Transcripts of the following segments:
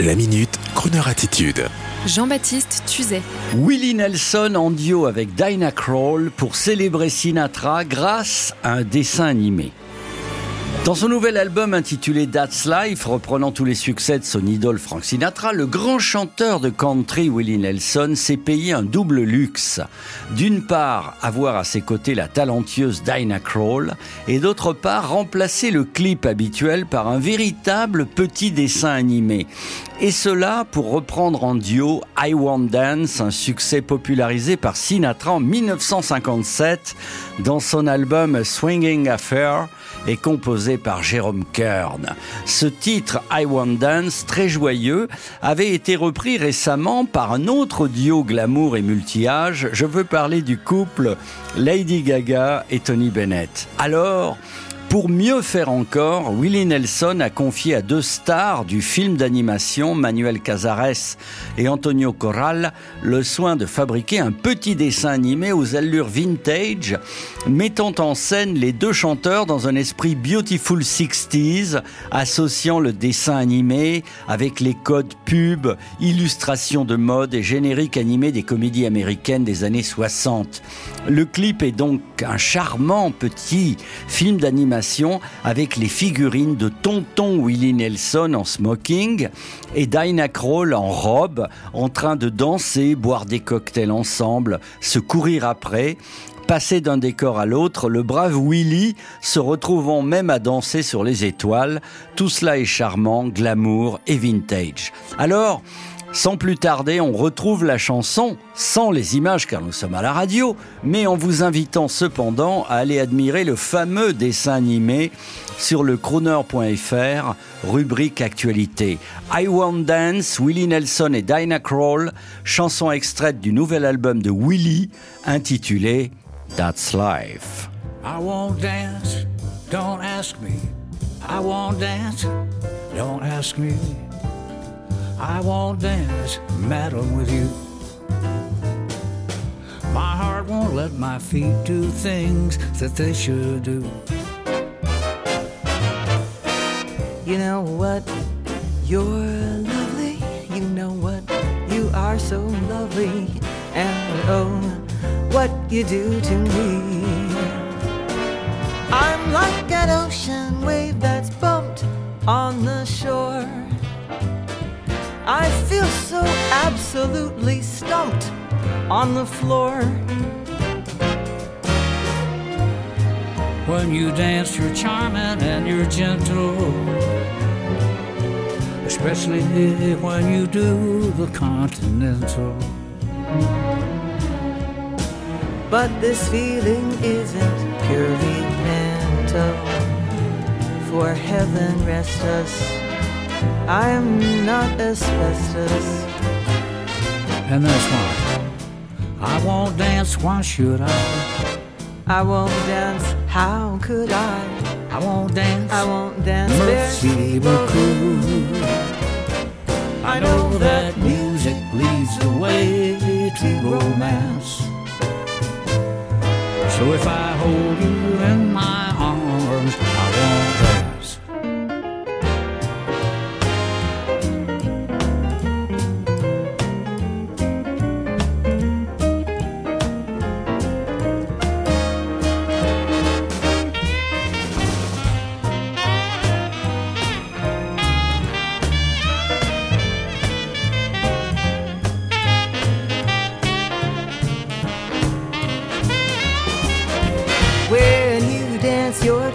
La minute, Kroneur attitude. Jean-Baptiste Tuzet. Willie Nelson en duo avec Dinah Kroll pour célébrer Sinatra grâce à un dessin animé. Dans son nouvel album intitulé That's Life, reprenant tous les succès de son idole Frank Sinatra, le grand chanteur de country Willie Nelson s'est payé un double luxe. D'une part, avoir à ses côtés la talentueuse Dinah Kroll, et d'autre part, remplacer le clip habituel par un véritable petit dessin animé. Et cela pour reprendre en duo I Want Dance, un succès popularisé par Sinatra en 1957 dans son album Swinging Affair et composé par Jérôme Kern. Ce titre, I Want Dance, très joyeux, avait été repris récemment par un autre duo glamour et multi-âge. Je veux parler du couple Lady Gaga et Tony Bennett. Alors, pour mieux faire encore, Willie Nelson a confié à deux stars du film d'animation, Manuel Cazares et Antonio Corral, le soin de fabriquer un petit dessin animé aux allures vintage, mettant en scène les deux chanteurs dans un esprit Beautiful 60s, associant le dessin animé avec les codes pub, illustrations de mode et génériques animés des comédies américaines des années 60. Le clip est donc un charmant petit film d'animation avec les figurines de Tonton Willie Nelson en smoking et Dinah Kroll en robe en train de danser, boire des cocktails ensemble, se courir après. Passer d'un décor à l'autre, le brave Willie se retrouvant même à danser sur les étoiles. Tout cela est charmant, glamour et vintage. Alors, sans plus tarder, on retrouve la chanson sans les images car nous sommes à la radio, mais en vous invitant cependant à aller admirer le fameux dessin animé sur le crooner.fr, rubrique actualité. I Want Dance, Willie Nelson et Dinah Kroll, chanson extraite du nouvel album de Willie intitulé That's Life. I won't dance, don't ask me. I won't dance, don't ask me. I won't dance, meddling with you. My heart won't let my feet do things that they should do. You know what? You're lovely. You know what? You are so lovely. And oh, what you do to me. I'm like an ocean wave that's bumped on the absolutely stumped on the floor. When you dance, you're charming and you're gentle. Especially when you do the continental. But this feeling isn't purely mental. For heaven rest us I'm not asbestos. And that's why I won't dance. Why should I? I won't dance. How could I? I won't dance. I won't dance. Merci beaucoup. I know that music leads the way to romance. So if I hold you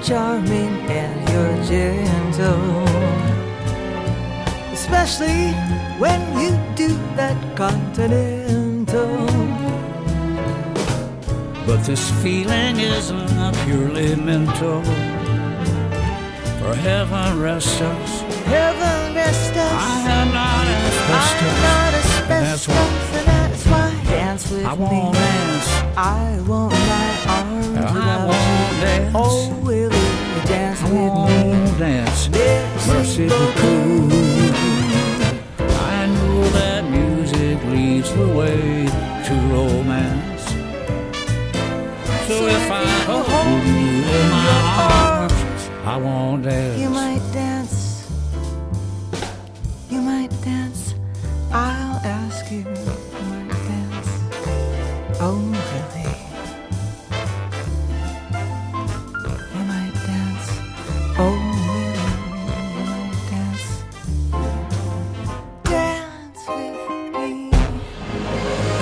charming and you're gentle. Especially when you do that continental. But this feeling isn't purely mental. For heaven rest us. Heaven rest us. I am not asbestos. I'm not asbestos. And that's why dance with I won't me. dance. I won't my arms I won't dance. Oh, will you dance I with me? dance. Merci Merci. I know that music leads the way to romance. So if I hold you in my arms, I won't dance. You might dance. You might dance. with you, you might dance. Oh,